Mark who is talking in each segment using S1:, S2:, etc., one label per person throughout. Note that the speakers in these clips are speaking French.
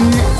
S1: one.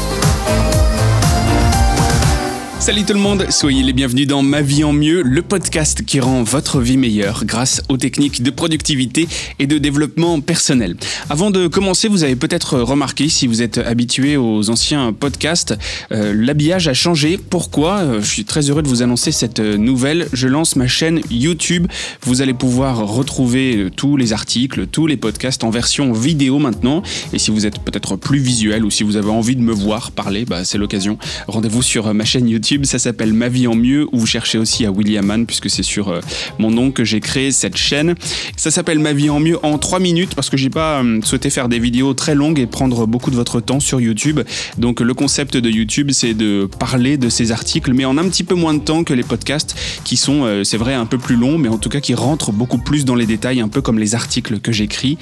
S2: Salut tout le monde, soyez les bienvenus dans Ma vie en mieux, le podcast qui rend votre vie meilleure grâce aux techniques de productivité et de développement personnel. Avant de commencer, vous avez peut-être remarqué, si vous êtes habitué aux anciens podcasts, euh, l'habillage a changé. Pourquoi? Euh, Je suis très heureux de vous annoncer cette nouvelle. Je lance ma chaîne YouTube. Vous allez pouvoir retrouver euh, tous les articles, tous les podcasts en version vidéo maintenant. Et si vous êtes peut-être plus visuel ou si vous avez envie de me voir parler, bah, c'est l'occasion. Rendez-vous sur ma chaîne YouTube ça s'appelle Ma vie en mieux, ou vous cherchez aussi à William Mann, puisque c'est sur euh, mon nom que j'ai créé cette chaîne. Ça s'appelle Ma vie en mieux en 3 minutes, parce que j'ai pas euh, souhaité faire des vidéos très longues et prendre beaucoup de votre temps sur YouTube. Donc le concept de YouTube, c'est de parler de ces articles, mais en un petit peu moins de temps que les podcasts, qui sont, euh, c'est vrai, un peu plus longs, mais en tout cas qui rentrent beaucoup plus dans les détails, un peu comme les articles que j'écris.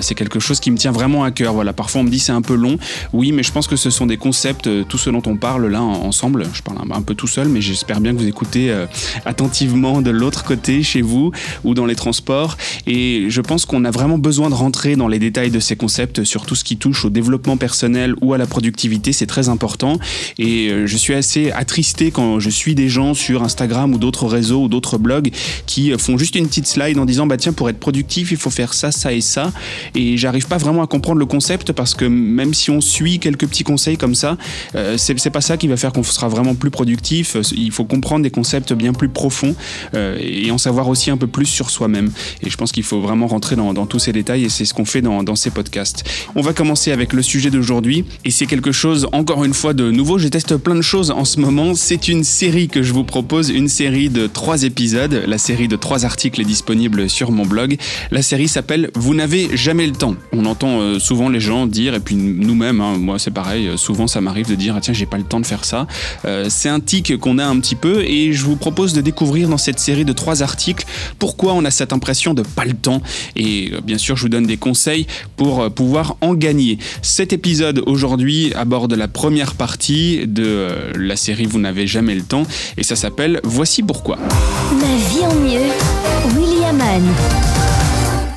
S2: C'est quelque chose qui me tient vraiment à cœur. Voilà, parfois on me dit c'est un peu long. Oui, mais je pense que ce sont des concepts, tout ce dont on parle là en- ensemble. Je parle un, peu tout seul, mais j'espère bien que vous écoutez euh, attentivement de l'autre côté, chez vous ou dans les transports. Et je pense qu'on a vraiment besoin de rentrer dans les détails de ces concepts sur tout ce qui touche au développement personnel ou à la productivité. C'est très important. Et euh, je suis assez attristé quand je suis des gens sur Instagram ou d'autres réseaux ou d'autres blogs qui euh, font juste une petite slide en disant bah tiens pour être productif il faut faire ça ça et ça et j'arrive pas vraiment à comprendre le concept parce que même si on suit quelques petits conseils comme ça euh, c'est pas ça qui va faire qu'on sera vraiment plus productif il faut comprendre des concepts bien plus profonds euh, et en savoir aussi un peu plus sur soi-même. Et je pense qu'il faut vraiment rentrer dans, tous ces détails et c'est ce qu'on fait dans, ces podcasts. On va commencer avec le sujet d'aujourd'hui et c'est quelque chose encore une fois de nouveau. Je teste plein de choses en ce moment. C'est une série que je vous propose une série de trois épisodes. La série de trois articles est disponible sur mon blog. La série s'appelle Vous n'avez jamais le temps. On entend euh, souvent les gens dire, et puis nous-mêmes, hein, moi c'est pareil, euh, souvent ça m'arrive de dire ah, tiens j'ai pas le temps de faire ça. Euh, un tic qu'on a un petit peu et je vous propose de découvrir dans cette série de trois articles pourquoi on a cette impression de pas le temps. Et euh, bien sûr je vous donne des conseils pour euh, pouvoir en gagner. Cet épisode aujourd'hui aborde la première partie de euh, la série Vous n'avez jamais le temps et ça s'appelle Voici pourquoi.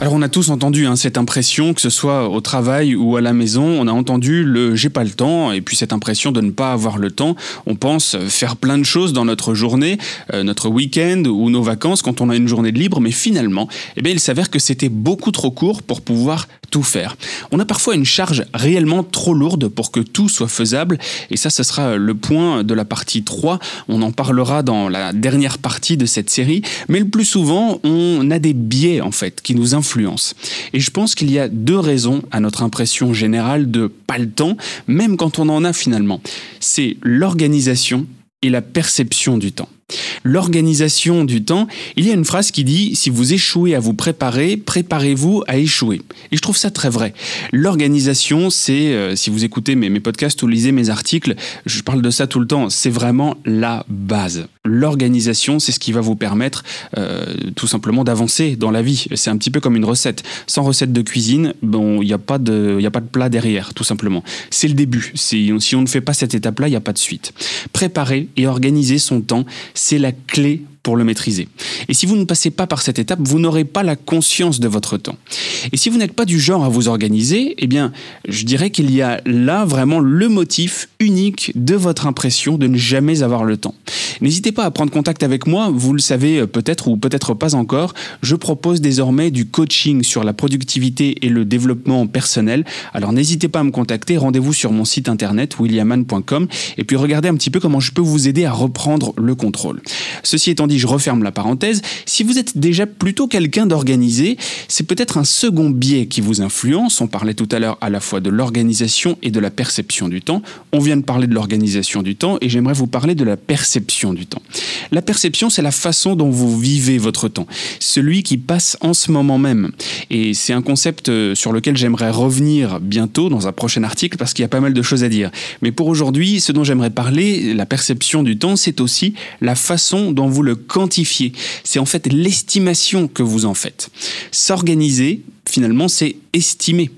S2: Alors on a tous entendu hein, cette impression, que ce soit au travail ou à la maison, on a entendu le j'ai pas le temps, et puis cette impression de ne pas avoir le temps. On pense faire plein de choses dans notre journée, euh, notre week-end ou nos vacances quand on a une journée de libre, mais finalement, eh bien, il s'avère que c'était beaucoup trop court pour pouvoir tout faire. On a parfois une charge réellement trop lourde pour que tout soit faisable, et ça, ce sera le point de la partie 3. On en parlera dans la dernière partie de cette série, mais le plus souvent, on a des biais en fait qui nous influencent. Et je pense qu'il y a deux raisons à notre impression générale de pas le temps, même quand on en a finalement. C'est l'organisation et la perception du temps. L'organisation du temps, il y a une phrase qui dit si vous échouez à vous préparer, préparez-vous à échouer. Et je trouve ça très vrai. L'organisation, c'est, euh, si vous écoutez mes, podcasts ou lisez mes articles, je parle de ça tout le temps, c'est vraiment la base. L'organisation, c'est ce qui va vous permettre euh, tout simplement d'avancer dans la vie. C'est un petit peu comme une recette. Sans recette de cuisine, bon, il n'y a, pas de- a pas de plat derrière, tout simplement. C'est le début. Si on ne fait pas cette étape-là, il n'y a pas de suite. Préparer et organiser son temps, c'est la clé pour le maîtriser. Et si vous ne passez pas par cette étape, vous n'aurez pas la conscience de votre temps. Et si vous n'êtes pas du genre à vous organiser, eh bien, je dirais qu'il y a là vraiment le motif unique de votre impression de ne jamais avoir le temps. N'hésitez pas à prendre contact avec moi, vous le savez euh, peut-être ou peut-être pas encore, je propose désormais du coaching sur la productivité et le développement personnel. Alors n'hésitez pas à me contacter, rendez-vous sur mon site internet williaman.com et puis regardez un petit peu comment je peux vous aider à reprendre le contrôle. Ceci étant dit, je referme la parenthèse. Si vous êtes déjà plutôt quelqu'un d'organisé, c'est peut-être un second biais qui vous influence. On parlait tout à l'heure à la fois de l'organisation et de la perception du temps. On vient de parler de l'organisation du temps et j'aimerais vous parler de la perception du temps. La perception, c'est la façon dont vous vivez votre temps, celui qui passe en ce moment même. Et c'est un concept euh, sur lequel j'aimerais revenir bientôt dans un prochain article parce qu'il y a pas mal de choses à dire. Mais pour aujourd'hui, ce dont j'aimerais parler, la perception du temps, c'est aussi la façon dont vous le quantifiez. C'est en fait l'estimation que vous en faites. S'organiser, finalement, c'est estimer.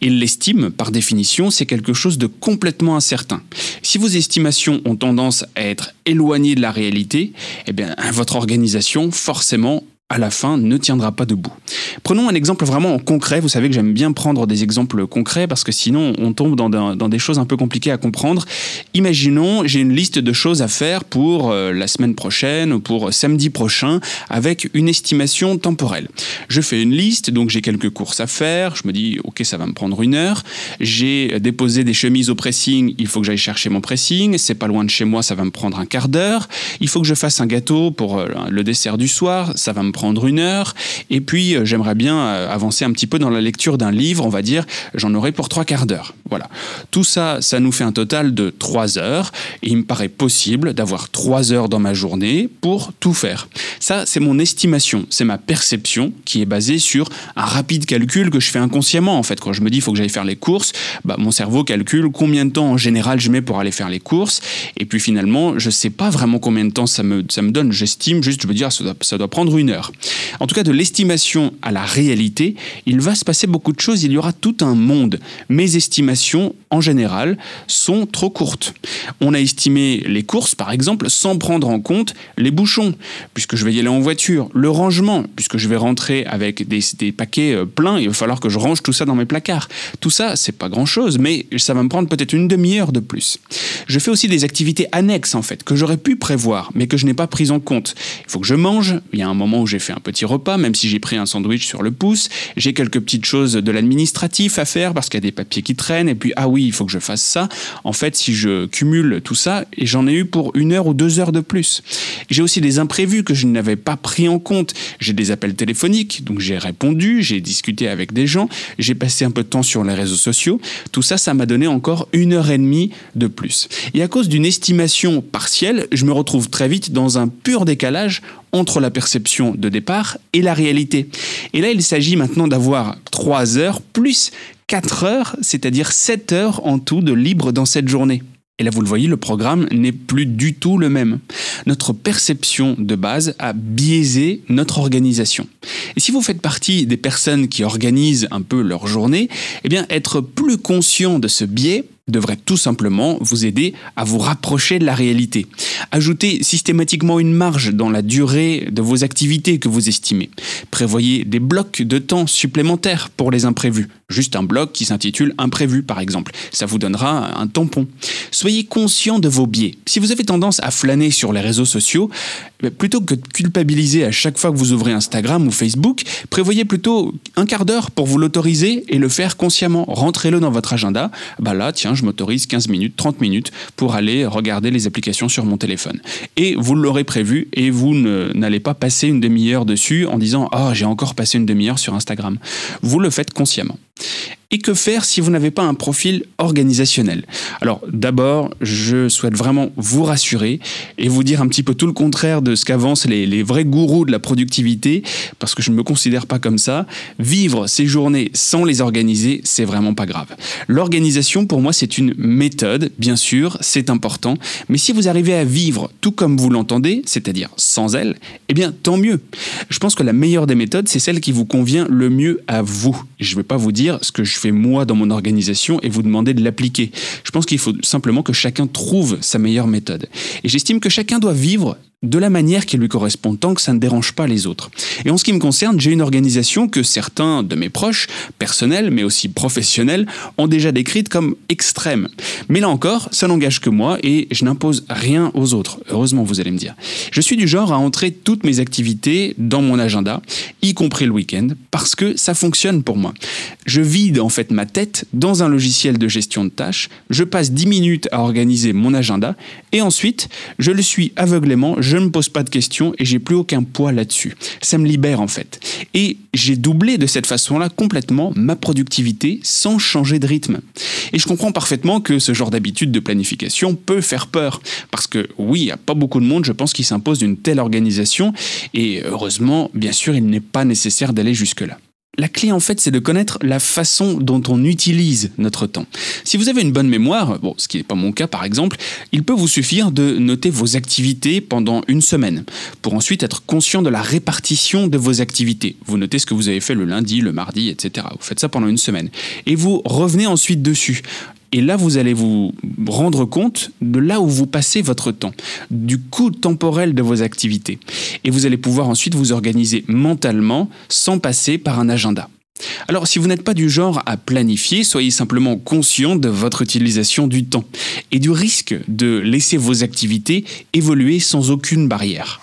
S2: Et l'estime, par définition, c'est quelque chose de complètement incertain. Si vos estimations ont tendance à être éloignées de la réalité, eh bien, votre organisation, forcément, à la fin, ne tiendra pas debout. Prenons un exemple vraiment concret. Vous savez que j'aime bien prendre des exemples concrets parce que sinon on tombe dans, des choses un peu compliquées à comprendre. Imaginons, j'ai une liste de choses à faire pour euh, la semaine prochaine ou pour samedi prochain avec une estimation temporelle. Je fais une liste, donc j'ai quelques courses à faire. Je me dis, ok, ça va me prendre une heure. J'ai déposé des chemises au pressing, il faut que j'aille chercher mon pressing. C'est pas loin de chez moi, ça va me prendre un quart d'heure. Il faut que je fasse un gâteau pour euh, le dessert du soir, ça va me prendre une heure. Et puis, euh, j'aimerais bien euh, avancer un petit peu dans la lecture d'un livre, on va dire, j'en aurai pour trois quarts d'heure. Voilà. Tout ça, ça nous fait un total de trois heures. Et il me paraît possible d'avoir trois heures dans ma journée pour tout faire. Ça, c'est mon estimation, c'est ma perception qui est basée sur un rapide calcul que je fais inconsciemment. En fait, quand je me dis il faut que j'aille faire les courses, bah, mon cerveau calcule combien de temps en général je mets pour aller faire les courses. Et puis finalement, je ne sais pas vraiment combien de temps ça me, ça me donne. J'estime juste, je me dire, ça doit, ça doit prendre une heure. En tout cas, de l'estimation à la réalité, il va se passer beaucoup de choses. Il y aura tout un monde. Mes estimations, en général, sont trop courtes. On a estimé les courses, par exemple, sans prendre en compte les bouchons, puisque je vais y aller en voiture, le rangement, puisque je vais rentrer avec des, des paquets euh, pleins, il va falloir que je range tout ça dans mes placards. Tout ça, c'est pas grand-chose, mais ça va me prendre peut-être une demi-heure de plus. Je fais aussi des activités annexes, en fait, que j'aurais pu prévoir, mais que je n'ai pas prises en compte. Il faut que je mange, il y a un moment où j'ai fait un petit repas, même si j'ai pris un sandwich sur le pouce, j'ai quelques petites choses de l'administratif à faire, parce qu'il y a des papiers qui traînent, et puis, ah oui, il faut que je fasse ça. En fait, si je cumule tout ça, j'en ai eu pour une heure ou deux heures de plus. J'ai aussi des imprévus que je n'avais pas pris en compte. J'ai des appels téléphoniques, donc j'ai répondu, j'ai discuté avec des gens, j'ai passé un peu de temps sur les réseaux sociaux. Tout ça, ça m'a donné encore une heure et demie de plus. Et à cause d'une estimation partielle, je me retrouve très vite dans un pur décalage entre la perception de départ et la réalité. Et là, il s'agit maintenant d'avoir 3 heures plus 4 heures, c'est-à-dire 7 heures en tout de libre dans cette journée. Et là, vous le voyez, le programme n'est plus du tout le même. Notre perception de base a biaisé notre organisation. Et si vous faites partie des personnes qui organisent un peu leur journée, eh bien, être plus conscient de ce biais devrait tout simplement vous aider à vous rapprocher de la réalité. Ajoutez systématiquement une marge dans la durée de vos activités que vous estimez. Prévoyez des blocs de temps supplémentaires pour les imprévus. Juste un bloc qui s'intitule imprévu par exemple. Ça vous donnera un tampon. Soyez conscient de vos biais. Si vous avez tendance à flâner sur les réseaux sociaux, eh plutôt que de culpabiliser à chaque fois que vous ouvrez Instagram ou Facebook, prévoyez plutôt un quart d'heure pour vous l'autoriser et le faire consciemment. Rentrez-le dans votre agenda. Bah là, tiens, je m'autorise 15 minutes, 30 minutes pour aller regarder les applications sur mon téléphone. Et vous l'aurez prévu et vous n'allez pas passer une demi-heure dessus en disant Ah, oh, j'ai encore passé une demi-heure sur Instagram. Vous le faites consciemment. Et que faire si vous n'avez pas un profil organisationnel? Alors d'abord, je souhaite vraiment vous rassurer et vous dire un petit peu tout le contraire de ce qu'avancent les, les, vrais gourous de la productivité, parce que je ne me considère pas comme ça. Vivre ces journées sans les organiser, c'est vraiment pas grave. L'organisation, pour moi, c'est une méthode, bien sûr, c'est important, mais si vous arrivez à vivre tout comme vous l'entendez, c'est-à-dire sans elle, eh bien tant mieux. Je pense que la meilleure des méthodes, c'est celle qui vous convient le mieux à vous. Je ne vais pas vous dire ce que je fais moi dans mon organisation et vous demander de l'appliquer. Je pense qu'il faut simplement que chacun trouve sa meilleure méthode. Et j'estime que chacun doit vivre de la manière qui lui correspond, tant que ça ne dérange pas les autres. Et en ce qui me concerne, j'ai une organisation que certains de mes proches, personnels, mais aussi professionnels, ont déjà décrite comme extrême. Mais là encore, ça n'engage que moi et je n'impose rien aux autres. Heureusement, vous allez me dire. Je suis du genre à entrer toutes mes activités dans mon agenda, y compris le week-end, parce que ça fonctionne pour moi. Je vide en fait ma tête dans un logiciel de gestion de tâches, je passe 10 minutes à organiser mon agenda et ensuite, je le suis aveuglément, ne me pose pas de questions et j'ai plus aucun poids là-dessus. Ça me libère en fait. Et j'ai doublé de cette façon-là complètement ma productivité sans changer de rythme. Et je comprends parfaitement que ce genre d'habitude de planification peut faire peur. Parce que oui, il n'y a pas beaucoup de monde, je pense, qui s'impose d'une telle organisation. Et heureusement, bien sûr, il n'est pas nécessaire d'aller jusque-là. La clé en fait c'est de connaître la façon dont on utilise notre temps. Si vous avez une bonne mémoire, bon, ce qui n'est pas mon cas par exemple, il peut vous suffire de noter vos activités pendant une semaine pour ensuite être conscient de la répartition de vos activités. Vous notez ce que vous avez fait le lundi, le mardi, etc. Vous faites ça pendant une semaine et vous revenez ensuite dessus Et là, vous allez vous rendre compte de là où vous passez votre temps, du coût temporel de vos activités. Et vous allez pouvoir ensuite vous organiser mentalement sans passer par un agenda. Alors si vous n'êtes pas du genre à planifier, soyez simplement conscient de votre utilisation du temps et du risque de laisser vos activités évoluer sans aucune barrière.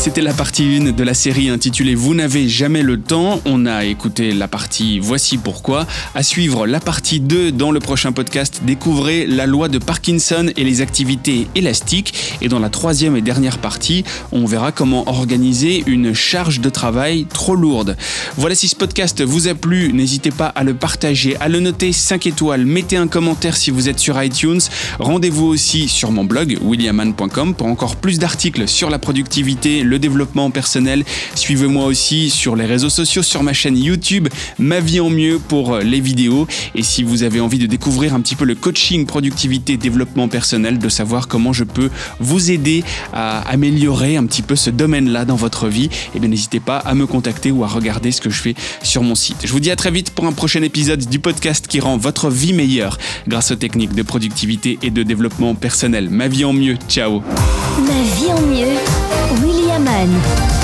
S2: C'était la partie 1 de la série intitulée Vous n'avez jamais le temps. On a écouté la partie Voici pourquoi. À suivre la partie 2 dans le prochain podcast. Découvrez la loi de Parkinson et les activités élastiques. Et dans la troisième et dernière partie, on verra comment organiser une charge de travail trop lourde. Voilà si ce podcast vous a plu, n'hésitez pas à le partager, à le noter 5 étoiles, mettez un commentaire si vous êtes sur iTunes. Rendez-vous aussi sur mon blog williaman.com pour encore plus d'articles sur la productivité, le développement personnel. Suivez-moi aussi sur les réseaux sociaux, sur ma chaîne YouTube, Ma vie en mieux pour les vidéos. Et si vous avez envie de découvrir un petit peu le coaching, productivité, développement personnel, de savoir comment je peux vous aider à améliorer un petit peu ce domaine-là dans votre vie, eh bien n'hésitez pas à me contacter ou à regarder ce que je fais sur mon site. Je vous dis à très vite pour un prochain épisode du podcast qui rend votre vie meilleure grâce aux techniques de productivité et de développement personnel. Ma vie en mieux. Ciao.
S1: Ma vie en mieux. Lorraine.